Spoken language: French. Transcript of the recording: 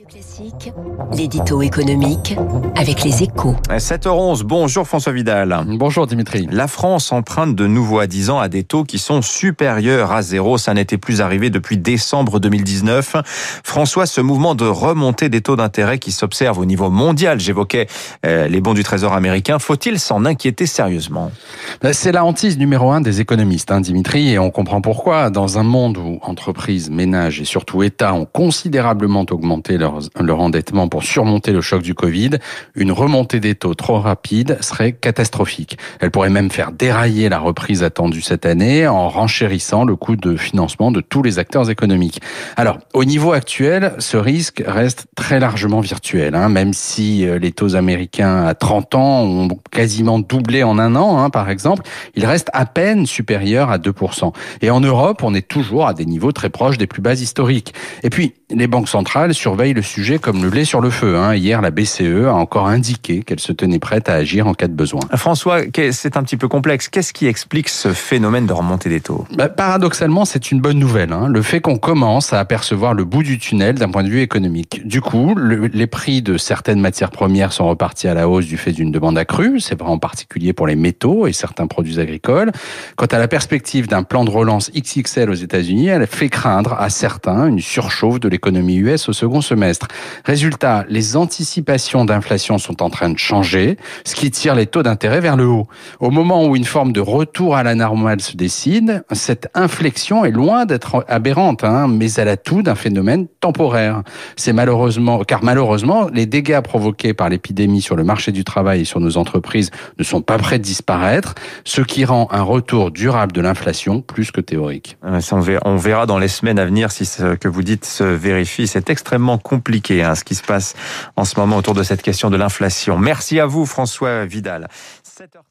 Radio Classique, l'édito économique avec les échos. 7h11, bonjour François Vidal. Bonjour Dimitri. La France emprunte de nouveau à 10 ans à des taux qui sont supérieurs à zéro. Ça n'était plus arrivé depuis décembre 2019. François, ce mouvement de remontée des taux d'intérêt qui s'observe au niveau mondial, j'évoquais euh, les bons du Trésor américain, faut-il s'en inquiéter sérieusement? Ben, C'est la hantise numéro un des économistes, hein, Dimitri, et on comprend pourquoi. Dans un monde où entreprises, ménages et surtout États ont considérablement augmenté leur, leur endettement pour surmonter le choc du Covid, une remontée des taux trop rapide serait catastrophique. Elle pourrait même faire dérailler la reprise attendue cette année en renchérissant le coût de financement de tous les acteurs économiques. Alors, au niveau actuel, ce risque reste très largement virtuel, hein, même si euh, les taux américains à 30 ans ont quasiment doublé en un an, hein, par exemple, il reste à peine supérieur à 2%. Et en Europe, on est toujours à des niveaux très proches des plus bas historiques. Et puis, les banques centrales surveillent le sujet comme le lait sur le feu. Hein. Hier, la BCE a encore indiqué qu'elle se tenait prête à agir en cas de besoin. François, c'est un petit peu complexe. Qu'est-ce qui explique ce phénomène de remontée des taux? Bah, Paradoxalement, c'est une bonne nouvelle. Hein. Le fait qu'on commence à apercevoir le bout du tunnel d'un point de vue économique. Du coup, le, les prix de certaines matières premières sont repartis à la hausse du fait d'une demande accrue. C'est vrai en particulier pour les métaux et certains produits agricoles. Quant à la perspective d'un plan de relance XXL aux États-Unis, elle fait craindre à certains une surchauffe de l'économie US au second semestre. Résultat, les anticipations d'inflation sont en train de changer, ce qui tire les taux d'intérêt vers le haut. Au moment où une forme de retour à la normale se décide, cette inflexion est loin d'être aberrante, hein, mais elle a tout d'un phénomène temporaire. C'est malheureusement, car malheureusement, les dégâts provoqués par l'épidémie sur le marché du travail et sur nos entreprises ne sont pas prêts de disparaître, ce qui rend un retour durable de l'inflation plus que théorique. On verra dans les semaines à venir si ce que vous dites se C'est extrêmement compliqué hein, ce qui se passe en ce moment autour de cette question de l'inflation. Merci à vous François Vidal. 7h...